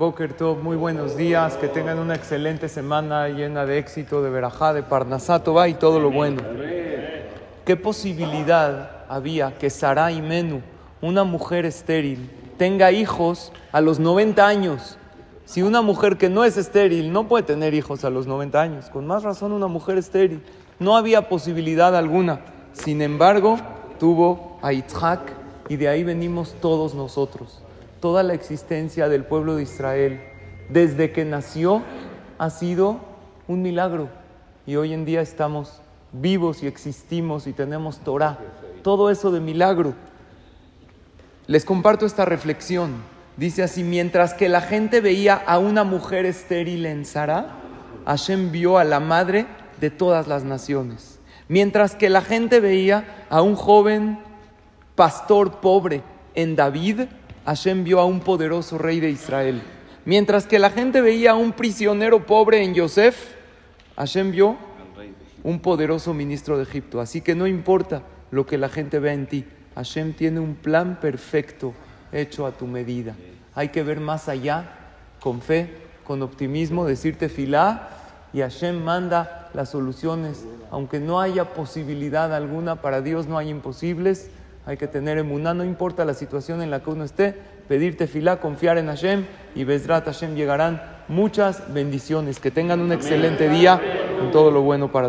Boker Tov, muy buenos días, que tengan una excelente semana llena de éxito, de verajá, de parnasato, va y todo lo bueno. ¿Qué posibilidad había que Sarai Menú, una mujer estéril, tenga hijos a los 90 años? Si una mujer que no es estéril no puede tener hijos a los 90 años, con más razón una mujer estéril, no había posibilidad alguna. Sin embargo, tuvo a Yitzhak y de ahí venimos todos nosotros toda la existencia del pueblo de Israel, desde que nació, ha sido un milagro. Y hoy en día estamos vivos y existimos y tenemos Torah. Todo eso de milagro. Les comparto esta reflexión. Dice así, mientras que la gente veía a una mujer estéril en Sara, Hashem vio a la madre de todas las naciones. Mientras que la gente veía a un joven pastor pobre en David, Hashem vio a un poderoso rey de Israel. Mientras que la gente veía a un prisionero pobre en Yosef, Hashem vio un poderoso ministro de Egipto. Así que no importa lo que la gente vea en ti, Hashem tiene un plan perfecto hecho a tu medida. Hay que ver más allá, con fe, con optimismo, decirte filá y Hashem manda las soluciones. Aunque no haya posibilidad alguna, para Dios no hay imposibles hay que tener emuná, no importa la situación en la que uno esté, pedirte filá, confiar en Hashem y Bezrat Hashem llegarán muchas bendiciones. Que tengan un excelente día con todo lo bueno para todos.